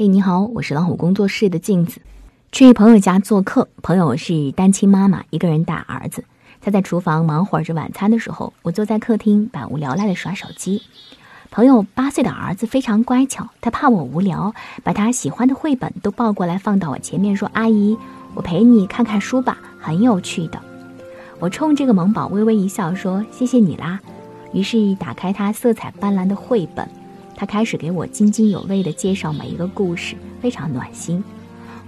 嘿，你好，我是老虎工作室的镜子。去朋友家做客，朋友是单亲妈妈，一个人带儿子。他在厨房忙活着晚餐的时候，我坐在客厅百无聊赖的耍手机。朋友八岁的儿子非常乖巧，他怕我无聊，把他喜欢的绘本都抱过来放到我前面，说：“阿姨，我陪你看看书吧，很有趣的。”我冲这个萌宝微微一笑，说：“谢谢你啦。”于是打开他色彩斑斓的绘本，他开始给我津津有味地介绍每一个故事，非常暖心。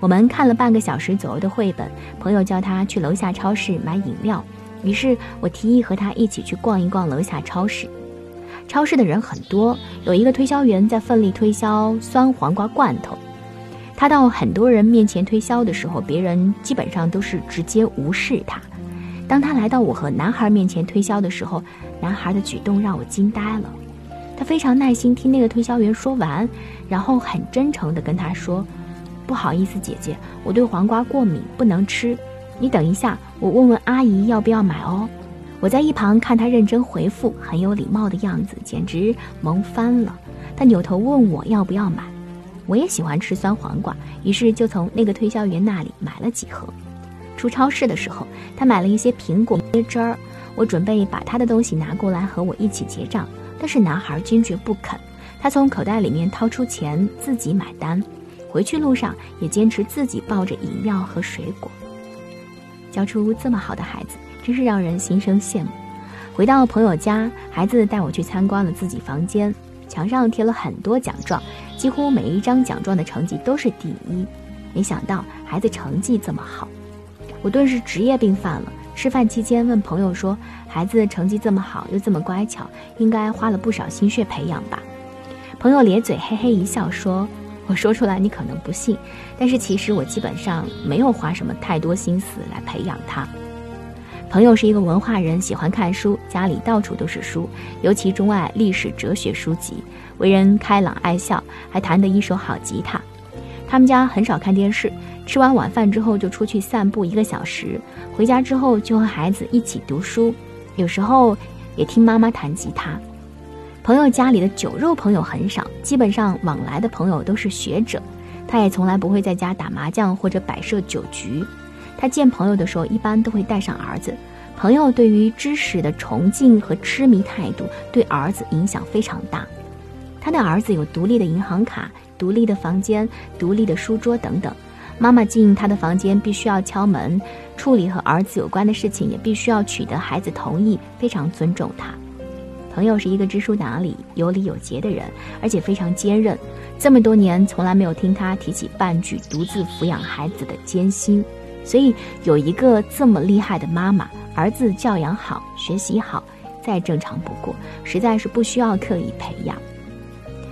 我们看了半个小时左右的绘本，朋友叫他去楼下超市买饮料，于是我提议和他一起去逛一逛楼下超市。超市的人很多，有一个推销员在奋力推销酸黄瓜罐头。他到很多人面前推销的时候，别人基本上都是直接无视他。当他来到我和男孩面前推销的时候，男孩的举动让我惊呆了。他非常耐心听那个推销员说完，然后很真诚地跟他说。不好意思，姐姐，我对黄瓜过敏，不能吃。你等一下，我问问阿姨要不要买哦。我在一旁看他认真回复，很有礼貌的样子，简直萌翻了。他扭头问我要不要买，我也喜欢吃酸黄瓜，于是就从那个推销员那里买了几盒。出超市的时候，他买了一些苹果椰汁儿，我准备把他的东西拿过来和我一起结账，但是男孩坚决不肯，他从口袋里面掏出钱自己买单。回去路上也坚持自己抱着饮料和水果，教出这么好的孩子，真是让人心生羡慕。回到朋友家，孩子带我去参观了自己房间，墙上贴了很多奖状，几乎每一张奖状的成绩都是第一。没想到孩子成绩这么好，我顿时职业病犯了。吃饭期间问朋友说：“孩子成绩这么好，又这么乖巧，应该花了不少心血培养吧？”朋友咧嘴嘿嘿一笑说。我说出来你可能不信，但是其实我基本上没有花什么太多心思来培养他。朋友是一个文化人，喜欢看书，家里到处都是书，尤其钟爱历史哲学书籍，为人开朗爱笑，还弹得一手好吉他。他们家很少看电视，吃完晚饭之后就出去散步一个小时，回家之后就和孩子一起读书，有时候也听妈妈弹吉他。朋友家里的酒肉朋友很少，基本上往来的朋友都是学者。他也从来不会在家打麻将或者摆设酒局。他见朋友的时候，一般都会带上儿子。朋友对于知识的崇敬和痴迷态度，对儿子影响非常大。他的儿子有独立的银行卡、独立的房间、独立的书桌等等。妈妈进他的房间必须要敲门，处理和儿子有关的事情也必须要取得孩子同意，非常尊重他。朋友是一个知书达理、有礼有节的人，而且非常坚韧。这么多年，从来没有听他提起半句独自抚养孩子的艰辛。所以，有一个这么厉害的妈妈，儿子教养好、学习好，再正常不过，实在是不需要刻意培养。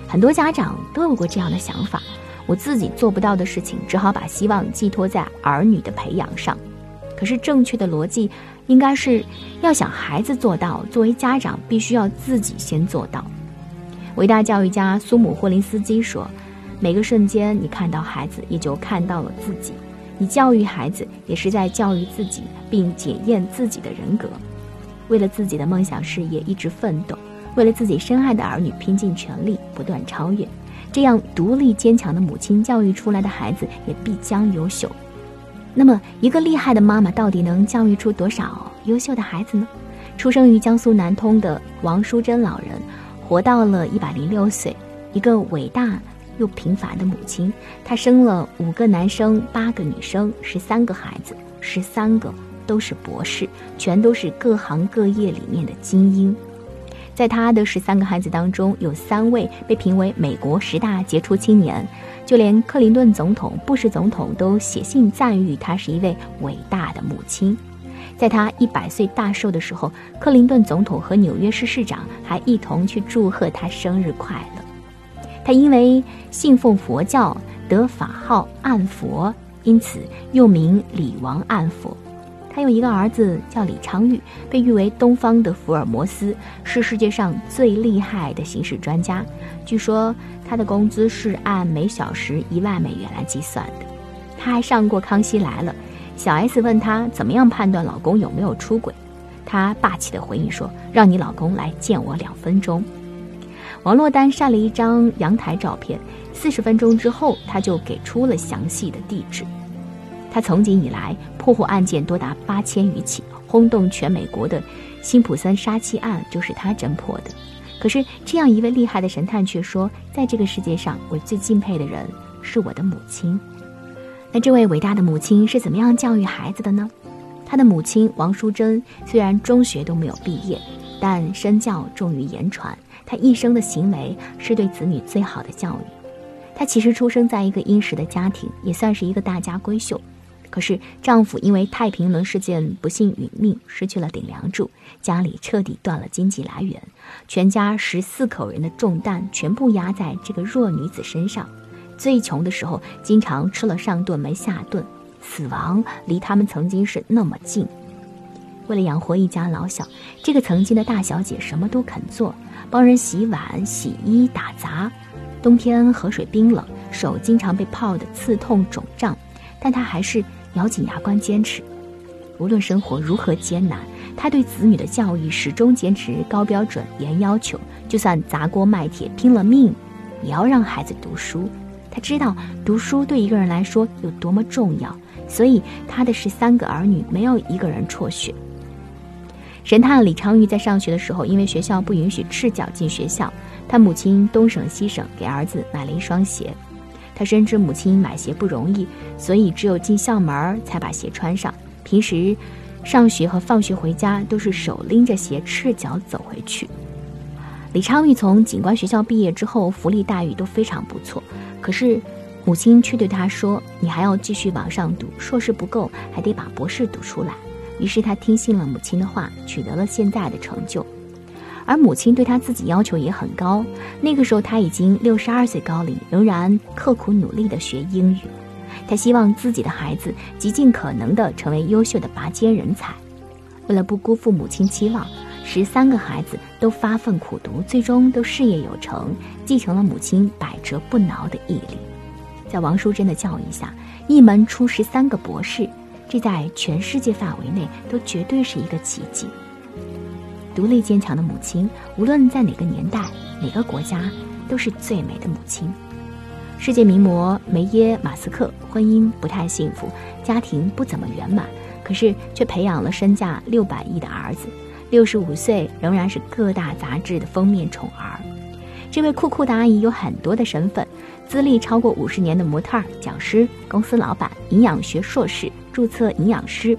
很多家长都有过这样的想法：我自己做不到的事情，只好把希望寄托在儿女的培养上。可是，正确的逻辑。应该是要想孩子做到，作为家长必须要自己先做到。伟大教育家苏姆霍林斯基说：“每个瞬间，你看到孩子，也就看到了自己。你教育孩子，也是在教育自己，并检验自己的人格。为了自己的梦想事业一直奋斗，为了自己深爱的儿女拼尽全力，不断超越。这样独立坚强的母亲教育出来的孩子，也必将优秀。”那么，一个厉害的妈妈到底能教育出多少优秀的孩子呢？出生于江苏南通的王淑珍老人，活到了一百零六岁，一个伟大又平凡的母亲。她生了五个男生，八个女生，十三个孩子，十三个都是博士，全都是各行各业里面的精英。在他的十三个孩子当中，有三位被评为美国十大杰出青年。就连克林顿总统、布什总统都写信赞誉她是一位伟大的母亲。在她一百岁大寿的时候，克林顿总统和纽约市市长还一同去祝贺她生日快乐。她因为信奉佛教，得法号暗佛，因此又名李王暗佛。他有一个儿子叫李昌钰，被誉为东方的福尔摩斯，是世界上最厉害的刑事专家。据说他的工资是按每小时一万美元来计算的。他还上过《康熙来了》，小 S 问他怎么样判断老公有没有出轨，他霸气的回应说：“让你老公来见我两分钟。”王珞丹晒了一张阳台照片，四十分钟之后，他就给出了详细的地址。他从警以来破获案件多达八千余起，轰动全美国的辛普森杀妻案就是他侦破的。可是，这样一位厉害的神探却说，在这个世界上，我最敬佩的人是我的母亲。那这位伟大的母亲是怎么样教育孩子的呢？他的母亲王淑珍虽然中学都没有毕业，但身教重于言传。她一生的行为是对子女最好的教育。她其实出生在一个殷实的家庭，也算是一个大家闺秀。可是丈夫因为太平轮事件不幸殒命，失去了顶梁柱，家里彻底断了经济来源，全家十四口人的重担全部压在这个弱女子身上。最穷的时候，经常吃了上顿没下顿，死亡离他们曾经是那么近。为了养活一家老小，这个曾经的大小姐什么都肯做，帮人洗碗、洗衣、打杂。冬天河水冰冷，手经常被泡得刺痛肿胀，但她还是咬紧牙关坚持。无论生活如何艰难，他对子女的教育始终坚持高标准、严要求，就算砸锅卖铁、拼了命，也要让孩子读书。他知道读书对一个人来说有多么重要，所以他的十三个儿女没有一个人辍学。神探李昌钰在上学的时候，因为学校不允许赤脚进学校，他母亲东省西省给儿子买了一双鞋。他深知母亲买鞋不容易，所以只有进校门才把鞋穿上。平时上学和放学回家都是手拎着鞋赤脚走回去。李昌钰从警官学校毕业之后，福利待遇都非常不错。可是，母亲却对他说：“你还要继续往上读，硕士不够，还得把博士读出来。”于是他听信了母亲的话，取得了现在的成就。而母亲对他自己要求也很高。那个时候他已经六十二岁高龄，仍然刻苦努力地学英语。他希望自己的孩子极尽可能地成为优秀的拔尖人才。为了不辜负母亲期望。十三个孩子都发奋苦读，最终都事业有成，继承了母亲百折不挠的毅力。在王淑珍的教育下，一门出十三个博士，这在全世界范围内都绝对是一个奇迹。独立坚强的母亲，无论在哪个年代、哪个国家，都是最美的母亲。世界名模梅耶马斯克婚姻不太幸福，家庭不怎么圆满，可是却培养了身价六百亿的儿子。六十五岁仍然是各大杂志的封面宠儿，这位酷酷的阿姨有很多的身份，资历超过五十年的模特、讲师、公司老板、营养学硕士、注册营养师，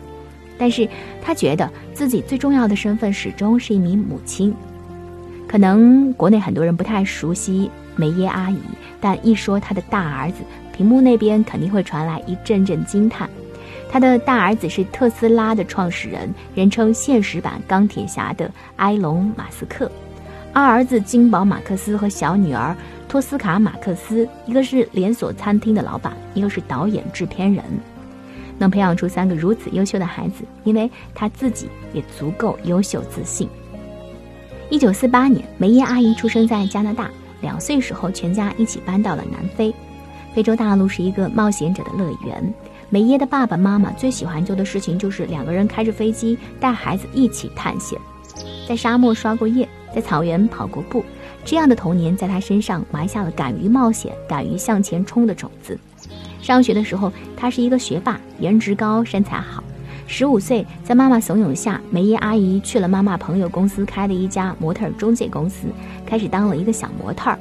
但是他觉得自己最重要的身份始终是一名母亲。可能国内很多人不太熟悉梅耶阿姨，但一说她的大儿子，屏幕那边肯定会传来一阵阵惊叹。他的大儿子是特斯拉的创始人，人称现实版钢铁侠的埃隆·马斯克。二儿子金宝·马克思和小女儿托斯卡·马克思，一个是连锁餐厅的老板，一个是导演制片人。能培养出三个如此优秀的孩子，因为他自己也足够优秀自信。一九四八年，梅耶阿姨出生在加拿大，两岁时候全家一起搬到了南非。非洲大陆是一个冒险者的乐园。梅耶的爸爸妈妈最喜欢做的事情就是两个人开着飞机带孩子一起探险，在沙漠刷过夜，在草原跑过步。这样的童年在他身上埋下了敢于冒险、敢于向前冲的种子。上学的时候，他是一个学霸，颜值高，身材好。十五岁，在妈妈怂恿下，梅耶阿姨去了妈妈朋友公司开的一家模特中介公司，开始当了一个小模特。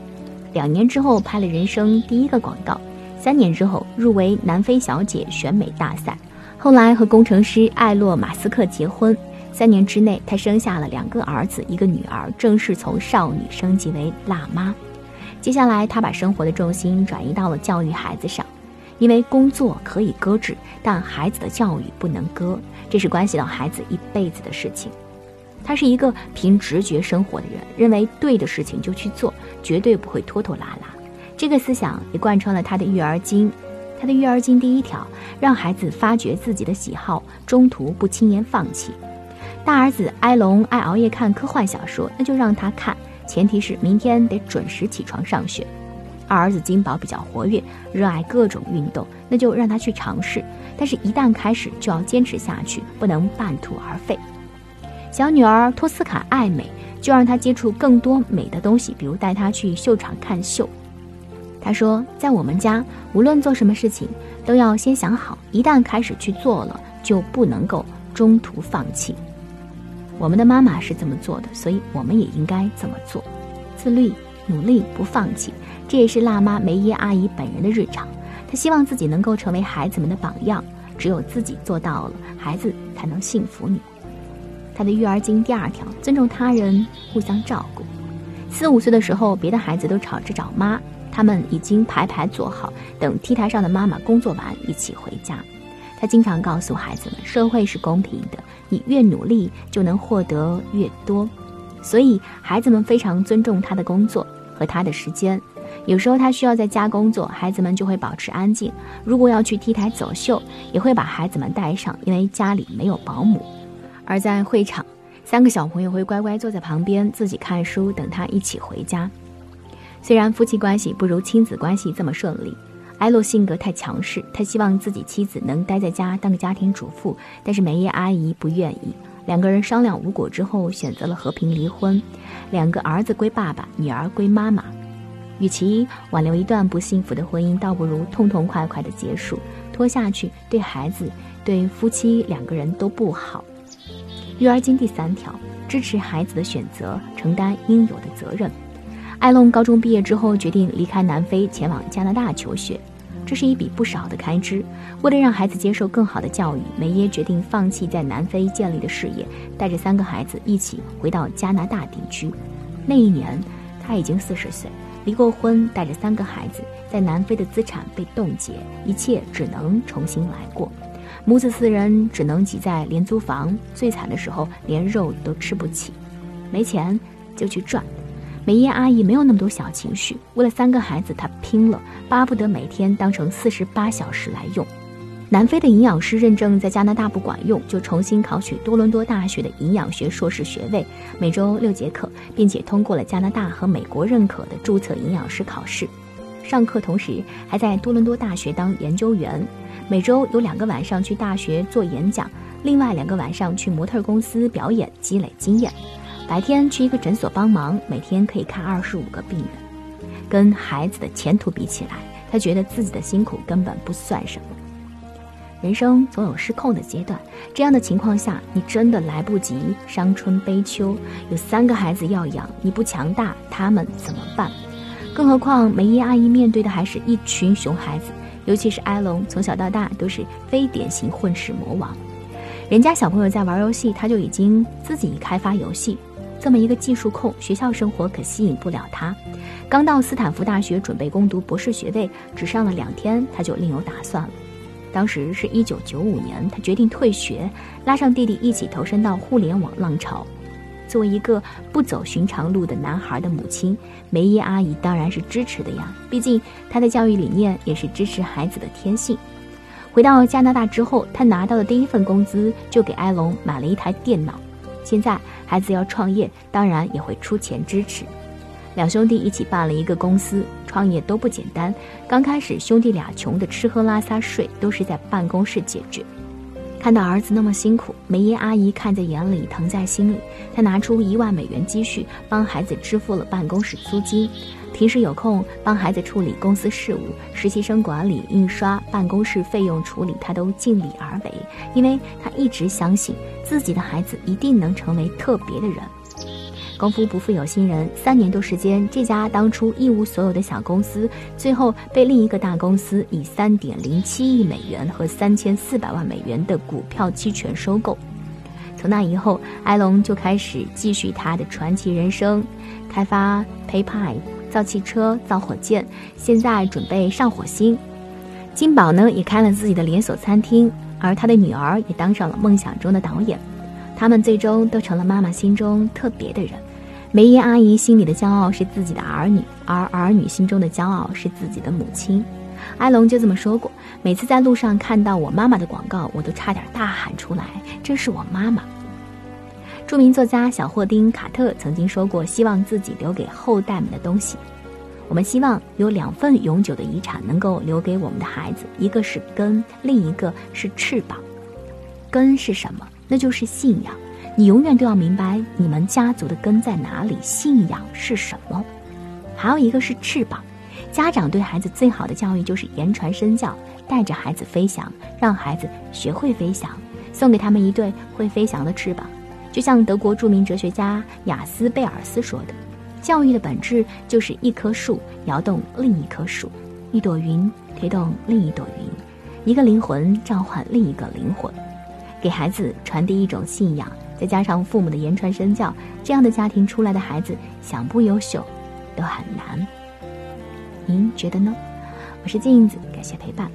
两年之后，拍了人生第一个广告。三年之后入围南非小姐选美大赛，后来和工程师艾洛马斯克结婚。三年之内，她生下了两个儿子，一个女儿，正式从少女升级为辣妈。接下来，她把生活的重心转移到了教育孩子上，因为工作可以搁置，但孩子的教育不能搁，这是关系到孩子一辈子的事情。他是一个凭直觉生活的人，认为对的事情就去做，绝对不会拖拖拉拉。这个思想也贯穿了他的育儿经。他的育儿经第一条，让孩子发掘自己的喜好，中途不轻言放弃。大儿子埃隆爱熬夜看科幻小说，那就让他看，前提是明天得准时起床上学。二儿子金宝比较活跃，热爱各种运动，那就让他去尝试，但是一旦开始就要坚持下去，不能半途而废。小女儿托斯卡爱美，就让她接触更多美的东西，比如带她去秀场看秀。他说，在我们家，无论做什么事情，都要先想好，一旦开始去做了，就不能够中途放弃。我们的妈妈是这么做的，所以我们也应该这么做，自律、努力、不放弃。这也是辣妈梅耶阿姨本人的日常。她希望自己能够成为孩子们的榜样，只有自己做到了，孩子才能信服你。她的育儿经第二条：尊重他人，互相照顾。四五岁的时候，别的孩子都吵着找妈。他们已经排排坐好，等 T 台上的妈妈工作完一起回家。他经常告诉孩子们，社会是公平的，你越努力就能获得越多。所以孩子们非常尊重他的工作和他的时间。有时候他需要在家工作，孩子们就会保持安静。如果要去 T 台走秀，也会把孩子们带上，因为家里没有保姆。而在会场，三个小朋友会乖乖坐在旁边自己看书，等他一起回家。虽然夫妻关系不如亲子关系这么顺利，艾洛性格太强势，他希望自己妻子能待在家当个家庭主妇，但是梅耶阿姨不愿意。两个人商量无果之后，选择了和平离婚，两个儿子归爸爸，女儿归妈妈。与其挽留一段不幸福的婚姻，倒不如痛痛快快的结束，拖下去对孩子、对夫妻两个人都不好。育儿经第三条：支持孩子的选择，承担应有的责任。艾隆高中毕业之后，决定离开南非，前往加拿大求学，这是一笔不少的开支。为了让孩子接受更好的教育，梅耶决定放弃在南非建立的事业，带着三个孩子一起回到加拿大定居。那一年，他已经四十岁，离过婚，带着三个孩子，在南非的资产被冻结，一切只能重新来过。母子四人只能挤在廉租房，最惨的时候连肉都吃不起，没钱就去赚。梅耶阿姨没有那么多小情绪，为了三个孩子，她拼了，巴不得每天当成四十八小时来用。南非的营养师认证在加拿大不管用，就重新考取多伦多大学的营养学硕士学位，每周六节课，并且通过了加拿大和美国认可的注册营养师考试。上课同时还在多伦多大学当研究员，每周有两个晚上去大学做演讲，另外两个晚上去模特公司表演，积累经验。白天去一个诊所帮忙，每天可以看二十五个病人。跟孩子的前途比起来，他觉得自己的辛苦根本不算什么。人生总有失控的阶段，这样的情况下，你真的来不及伤春悲秋。有三个孩子要养，你不强大，他们怎么办？更何况梅姨阿姨面对的还是一群熊孩子，尤其是埃隆，从小到大都是非典型混世魔王。人家小朋友在玩游戏，他就已经自己开发游戏。这么一个技术控，学校生活可吸引不了他。刚到斯坦福大学准备攻读博士学位，只上了两天，他就另有打算了。当时是一九九五年，他决定退学，拉上弟弟一起投身到互联网浪潮。作为一个不走寻常路的男孩的母亲，梅耶阿姨当然是支持的呀。毕竟她的教育理念也是支持孩子的天性。回到加拿大之后，他拿到的第一份工资就给埃隆买了一台电脑。现在孩子要创业，当然也会出钱支持。两兄弟一起办了一个公司，创业都不简单。刚开始兄弟俩穷的吃喝拉撒睡都是在办公室解决。看到儿子那么辛苦，梅耶阿姨看在眼里，疼在心里。她拿出一万美元积蓄，帮孩子支付了办公室租金。平时有空帮孩子处理公司事务，实习生管理、印刷、办公室费用处理，他都尽力而为。因为他一直相信自己的孩子一定能成为特别的人。功夫不负有心人，三年多时间，这家当初一无所有的小公司，最后被另一个大公司以三点零七亿美元和三千四百万美元的股票期权收购。从那以后，埃隆就开始继续他的传奇人生，开发 PayPal。造汽车，造火箭，现在准备上火星。金宝呢，也开了自己的连锁餐厅，而他的女儿也当上了梦想中的导演。他们最终都成了妈妈心中特别的人。梅姨阿姨心里的骄傲是自己的儿女，而儿女心中的骄傲是自己的母亲。埃隆就这么说过：每次在路上看到我妈妈的广告，我都差点大喊出来：“这是我妈妈。”著名作家小霍丁·卡特曾经说过：“希望自己留给后代们的东西，我们希望有两份永久的遗产能够留给我们的孩子，一个是根，另一个是翅膀。根是什么？那就是信仰。你永远都要明白你们家族的根在哪里，信仰是什么。还有一个是翅膀，家长对孩子最好的教育就是言传身教，带着孩子飞翔，让孩子学会飞翔，送给他们一对会飞翔的翅膀。就像德国著名哲学家雅斯贝尔斯说的：“教育的本质就是一棵树摇动另一棵树，一朵云推动另一朵云，一个灵魂召唤另一个灵魂。”给孩子传递一种信仰，再加上父母的言传身教，这样的家庭出来的孩子想不优秀都很难。您觉得呢？我是镜子，感谢陪伴。